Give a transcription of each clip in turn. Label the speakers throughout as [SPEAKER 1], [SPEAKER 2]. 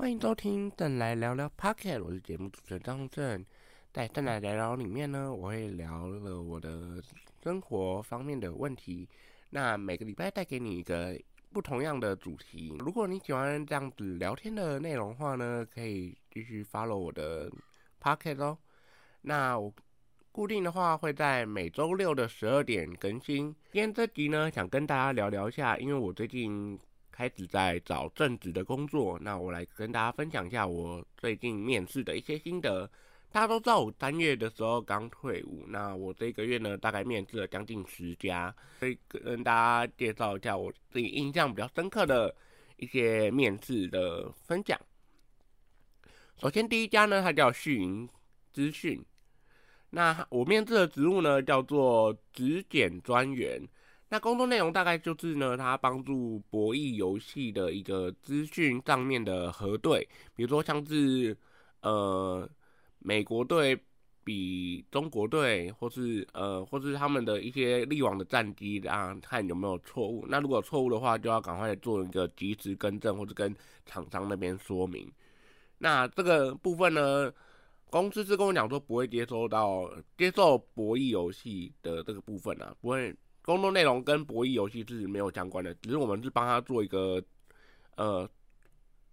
[SPEAKER 1] 欢迎收听《邓来聊聊 Pocket》，我是节目主持人张正。在《邓来聊聊》里面呢，我会聊了我的生活方面的问题。那每个礼拜带给你一个不同样的主题。如果你喜欢这样子聊天的内容的话呢，可以继续 follow 我的 Pocket 哦。那我固定的话会在每周六的十二点更新。今天这集呢，想跟大家聊聊一下，因为我最近。开始在找正职的工作，那我来跟大家分享一下我最近面试的一些心得。大家都知道我三月的时候刚退伍，那我这个月呢大概面试了将近十家，所以跟大家介绍一下我自己印象比较深刻的一些面试的分享。首先第一家呢，它叫讯云资讯，那我面试的职务呢叫做质检专员。那工作内容大概就是呢，他帮助博弈游戏的一个资讯上面的核对，比如说像是呃美国队比中国队，或是呃或是他们的一些历往的战绩啊，看有没有错误。那如果错误的话，就要赶快做一个及时更正，或者跟厂商那边说明。那这个部分呢，公司是跟我讲说不会接收到接受博弈游戏的这个部分啊，不会。工作内容跟博弈游戏是没有相关的，只是我们是帮他做一个呃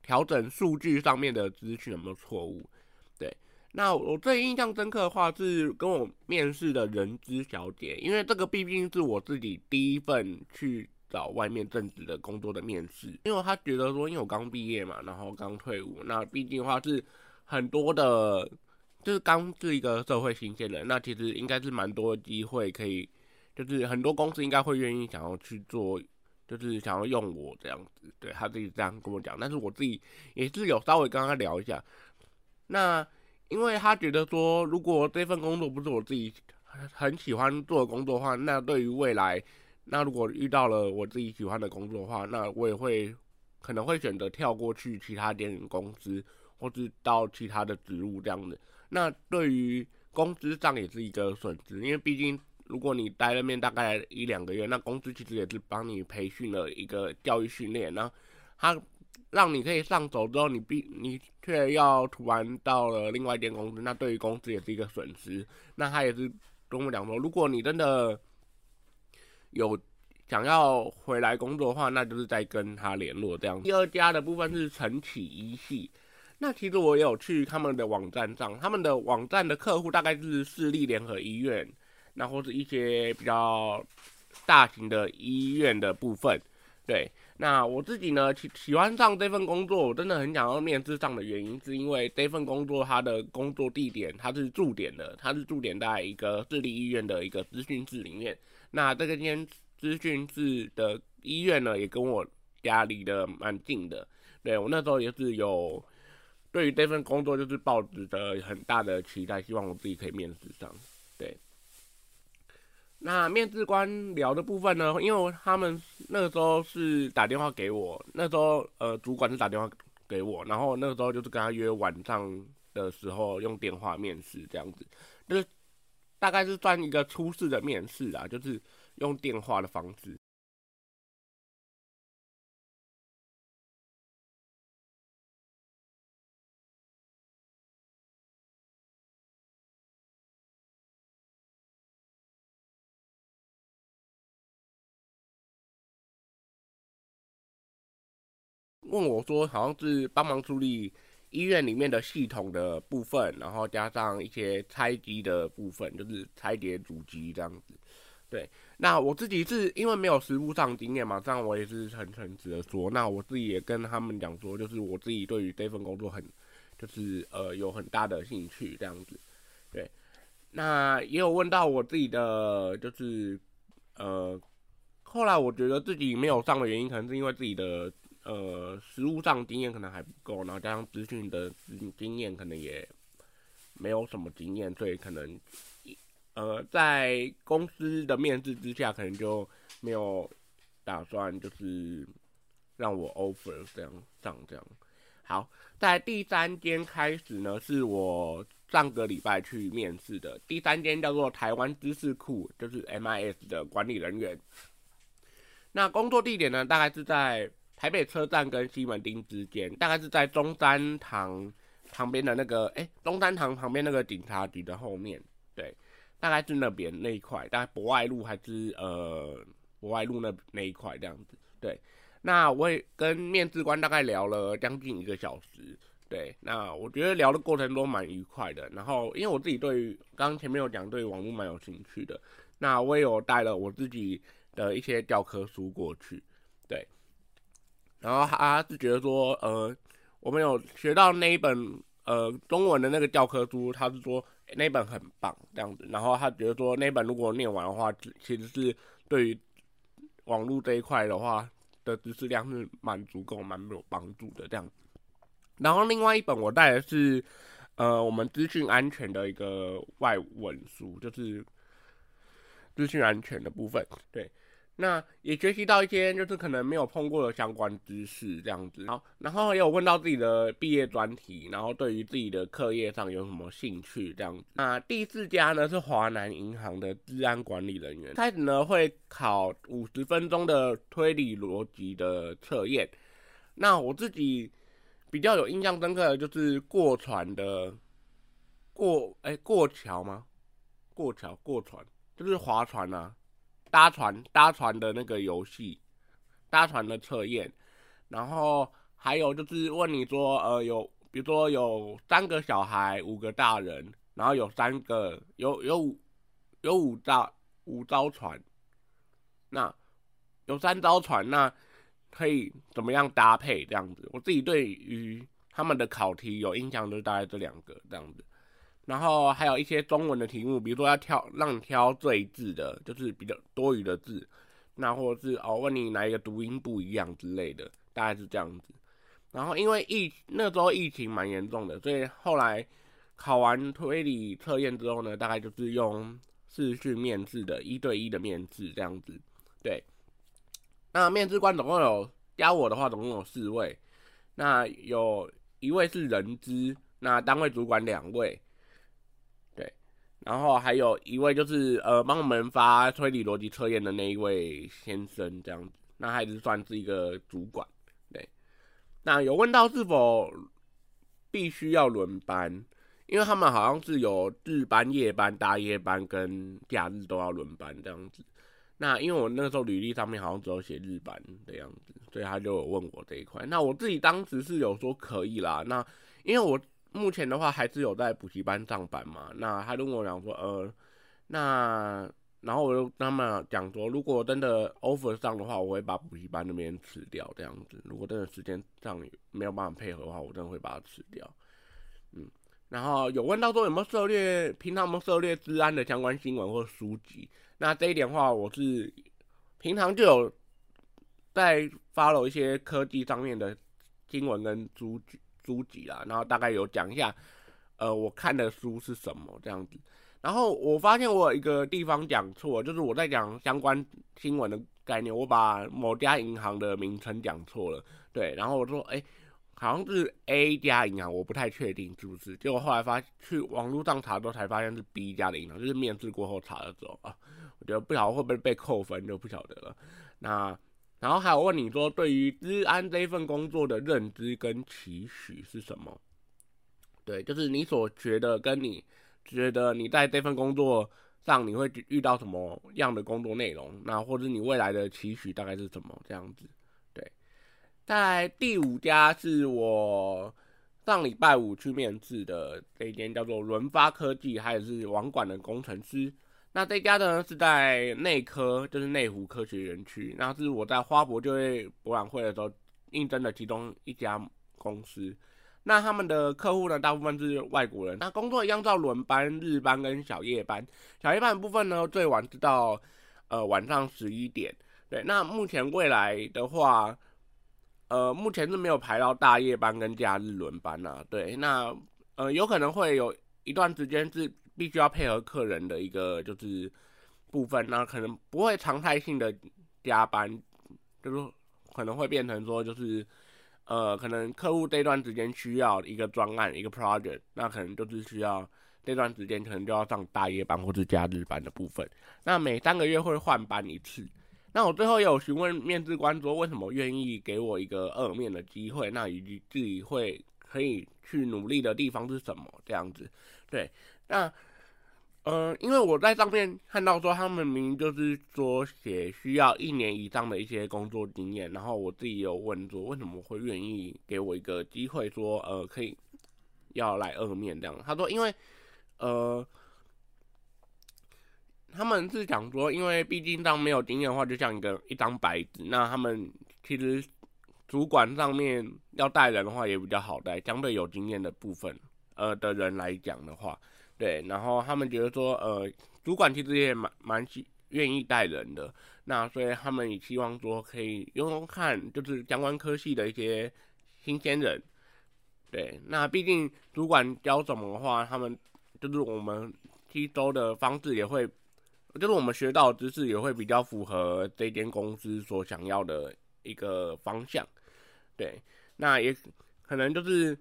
[SPEAKER 1] 调整数据上面的资讯有没有错误。对，那我最印象深刻的话是跟我面试的人资小姐，因为这个毕竟是我自己第一份去找外面正职的工作的面试，因为他觉得说，因为我刚毕业嘛，然后刚退伍，那毕竟的话是很多的，就是刚是一个社会新鲜人，那其实应该是蛮多机会可以。就是很多公司应该会愿意想要去做，就是想要用我这样子，对他自己这样跟我讲。但是我自己也是有稍微跟他聊一下。那因为他觉得说，如果这份工作不是我自己很喜欢做的工作的话，那对于未来，那如果遇到了我自己喜欢的工作的话，那我也会可能会选择跳过去其他电影公司，或是到其他的职务这样子。那对于工资上也是一个损失，因为毕竟。如果你待那边大概一两个月，那公司其实也是帮你培训了一个教育训练，然后他让你可以上手之后，你必你却要突然到了另外一间公司，那对于公司也是一个损失。那他也是跟我讲说，如果你真的有想要回来工作的话，那就是在跟他联络这样。第二家的部分是晨起一系，那其实我也有去他们的网站上，他们的网站的客户大概是市立联合医院。那或者一些比较大型的医院的部分，对，那我自己呢喜喜欢上这份工作，我真的很想要面试上的原因，是因为这份工作它的工作地点它是驻点的，它是驻点在一个市立医院的一个资讯室里面。那这个间资讯室的医院呢，也跟我家离得蛮近的。对我那时候也是有对于这份工作就是抱着很大的期待，希望我自己可以面试上。对。那面试官聊的部分呢？因为他们那个时候是打电话给我，那时候呃主管是打电话给我，然后那个时候就是跟他约晚上的时候用电话面试这样子，就是大概是算一个初试的面试啊，就是用电话的方式。问我说，好像是帮忙处理医院里面的系统的部分，然后加上一些拆机的部分，就是拆解主机这样子。对，那我自己是因为没有实务上经验嘛，这样我也是很诚实的说，那我自己也跟他们讲说，就是我自己对于这份工作很，就是呃有很大的兴趣这样子。对，那也有问到我自己的，就是呃，后来我觉得自己没有上的原因，可能是因为自己的。呃，实务上经验可能还不够，然后加上资讯的经经验可能也没有什么经验，所以可能呃在公司的面试之下，可能就没有打算就是让我 offer 这样上这样。好，在第三间开始呢，是我上个礼拜去面试的第三间叫做台湾知识库，就是 MIS 的管理人员。那工作地点呢，大概是在。台北车站跟西门町之间，大概是在中山堂旁边的那个，哎，中山堂旁边那个警察局的后面，对，大概是那边那一块，大概博爱路还是呃博爱路那那一块这样子，对。那我也跟面试官大概聊了将近一个小时，对，那我觉得聊的过程都蛮愉快的。然后因为我自己对刚前面有讲对网络蛮有兴趣的，那我也有带了我自己的一些教科书过去，对。然后他是觉得说，呃，我们有学到那一本呃中文的那个教科书，他是说那本很棒这样子。然后他觉得说那本如果念完的话，其实是对于网络这一块的话。的知识量是蛮足够、蛮有帮助的这样。然后另外一本我带的是，呃，我们资讯安全的一个外文书，就是资讯安全的部分，对。那也学习到一些就是可能没有碰过的相关知识这样子，好，然后也有问到自己的毕业专题，然后对于自己的课业上有什么兴趣这样子。那第四家呢是华南银行的治安管理人员，开始呢会考五十分钟的推理逻辑的测验。那我自己比较有印象深刻的就是过船的过哎过桥吗？过桥过船就是划船啊。搭船搭船的那个游戏，搭船的测验，然后还有就是问你说，呃，有比如说有三个小孩，五个大人，然后有三个有有五有五艘五艘船，那有三艘船，那可以怎么样搭配这样子？我自己对于他们的考题有印象，就是大概这两个这样子。然后还有一些中文的题目，比如说要挑让你挑最字的，就是比较多余的字，那或者是哦问你哪一个读音不一样之类的，大概是这样子。然后因为疫那时候疫情蛮严重的，所以后来考完推理测验之后呢，大概就是用视讯面试的一对一的面试这样子。对，那面试官总共有加我的话，总共有四位，那有一位是人资，那单位主管两位。然后还有一位就是呃帮我们发推理逻辑测验的那一位先生这样子，那还是算是一个主管，对。那有问到是否必须要轮班，因为他们好像是有日班、夜班、大夜班跟假日都要轮班这样子。那因为我那个时候履历上面好像只有写日班的样子，所以他就有问我这一块。那我自己当时是有说可以啦，那因为我。目前的话还是有在补习班上班嘛，那他跟我讲说，呃，那然后我就跟他们讲说，如果真的 offer 上的话，我会把补习班那边辞掉这样子。如果真的时间上没有办法配合的话，我真的会把它辞掉。嗯，然后有问到说有没有涉猎，平常有没有涉猎治安的相关新闻或书籍？那这一点的话，我是平常就有在 follow 一些科技上面的新闻跟书籍。书籍啦，然后大概有讲一下，呃，我看的书是什么这样子。然后我发现我有一个地方讲错，就是我在讲相关新闻的概念，我把某家银行的名称讲错了。对，然后我说，哎，好像是 A 家银行，我不太确定是不是。结果后来发去网络上查之后才发现是 B 家的银行，就是面试过后查的时候啊，我觉得不晓得会不会被扣分，就不晓得了。那。然后还有问你说，对于治安这份工作的认知跟期许是什么？对，就是你所觉得跟你觉得你在这份工作上你会遇到什么样的工作内容，那或者你未来的期许大概是什么这样子？对，在第五家是我上礼拜五去面试的这一间叫做轮发科技，还有是网管的工程师。那这家呢是在内科，就是内湖科学园区。那是我在花博就业博览会的时候应征的其中一家公司。那他们的客户呢，大部分是外国人。那工作一样照轮班、日班跟小夜班。小夜班部分呢，最晚是到呃晚上十一点。对，那目前未来的话，呃，目前是没有排到大夜班跟假日轮班啊。对，那呃，有可能会有一段时间是。必须要配合客人的一个就是部分，那可能不会常态性的加班，就是可能会变成说就是呃，可能客户这段时间需要一个专案一个 project，那可能就是需要这段时间可能就要上大夜班或者加日班的部分。那每三个月会换班一次。那我最后有询问面试官说，为什么愿意给我一个二面的机会？那以及自己会可以去努力的地方是什么？这样子，对，那。嗯，因为我在上面看到说，他们明明就是说写需要一年以上的一些工作经验，然后我自己有问说，为什么会愿意给我一个机会，说呃可以要来二面这样？他说，因为呃他们是讲说，因为毕竟当没有经验的话，就像一个一张白纸，那他们其实主管上面要带人的话也比较好带，相对有经验的部分呃的人来讲的话。对，然后他们觉得说，呃，主管其实也蛮蛮喜愿意带人的，那所以他们也希望说可以用用看，就是相关科系的一些新鲜人。对，那毕竟主管教什么的话，他们就是我们吸收的方式也会，就是我们学到的知识也会比较符合这间公司所想要的一个方向。对，那也可能就是。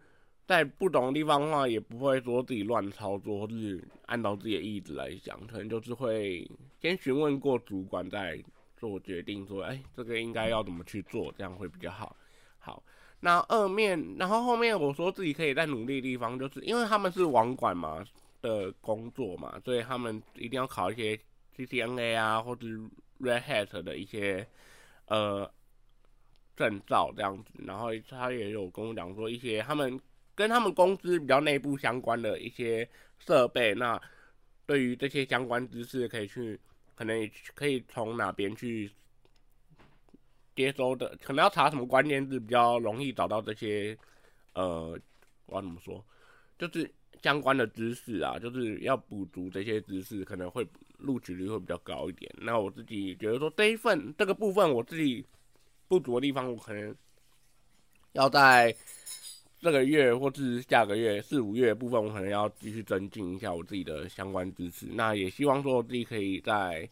[SPEAKER 1] 在不懂的地方的话，也不会说自己乱操作，或是按照自己的意志来讲，可能就是会先询问过主管再做决定，说，哎，这个应该要怎么去做，这样会比较好。好，那二面，然后后面我说自己可以再努力的地方，就是因为他们是网管嘛的工作嘛，所以他们一定要考一些 CCNA 啊，或者 Red Hat 的一些呃证照这样子。然后他也有跟我讲说一些他们。跟他们公司比较内部相关的一些设备，那对于这些相关知识，可以去可能可以从哪边去接收的，可能要查什么关键字比较容易找到这些，呃，我要怎么说，就是相关的知识啊，就是要补足这些知识，可能会录取率会比较高一点。那我自己觉得说这一份这个部分，我自己不足的地方，我可能要在。这个月或是下个月四五月部分，我可能要继续增进一下我自己的相关知识。那也希望说我自己可以在，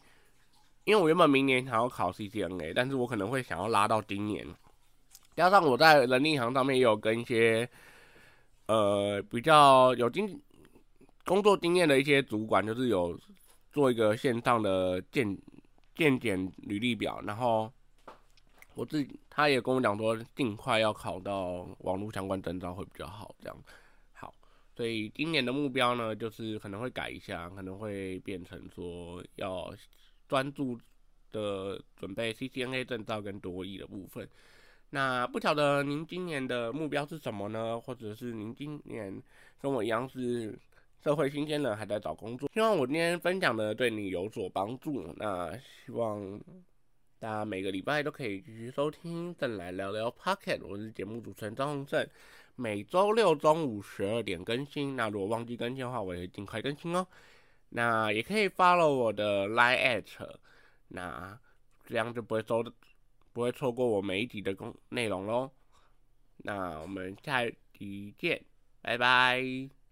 [SPEAKER 1] 因为我原本明年想要考 CCNA，但是我可能会想要拉到今年。加上我在人力行上面也有跟一些呃比较有经工作经验的一些主管，就是有做一个线上的见见检履历表，然后。我自己，他也跟我讲说，尽快要考到网络相关证照会比较好，这样好。所以今年的目标呢，就是可能会改一下，可能会变成说要专注的准备 CCNA 证照跟多益的部分。那不晓得您今年的目标是什么呢？或者是您今年跟我一样是社会新鲜人，还在找工作？希望我今天分享的对你有所帮助。那希望。大家每个礼拜都可以继续收听《正来聊聊 Pocket》，我是节目主持人张宏正，每周六中午十二点更新。那如果忘记更新的话，我也会尽快更新哦。那也可以 follow 我的 Line at，那这样就不会收，不会错过我每一集的公内容喽。那我们下一集见，拜拜。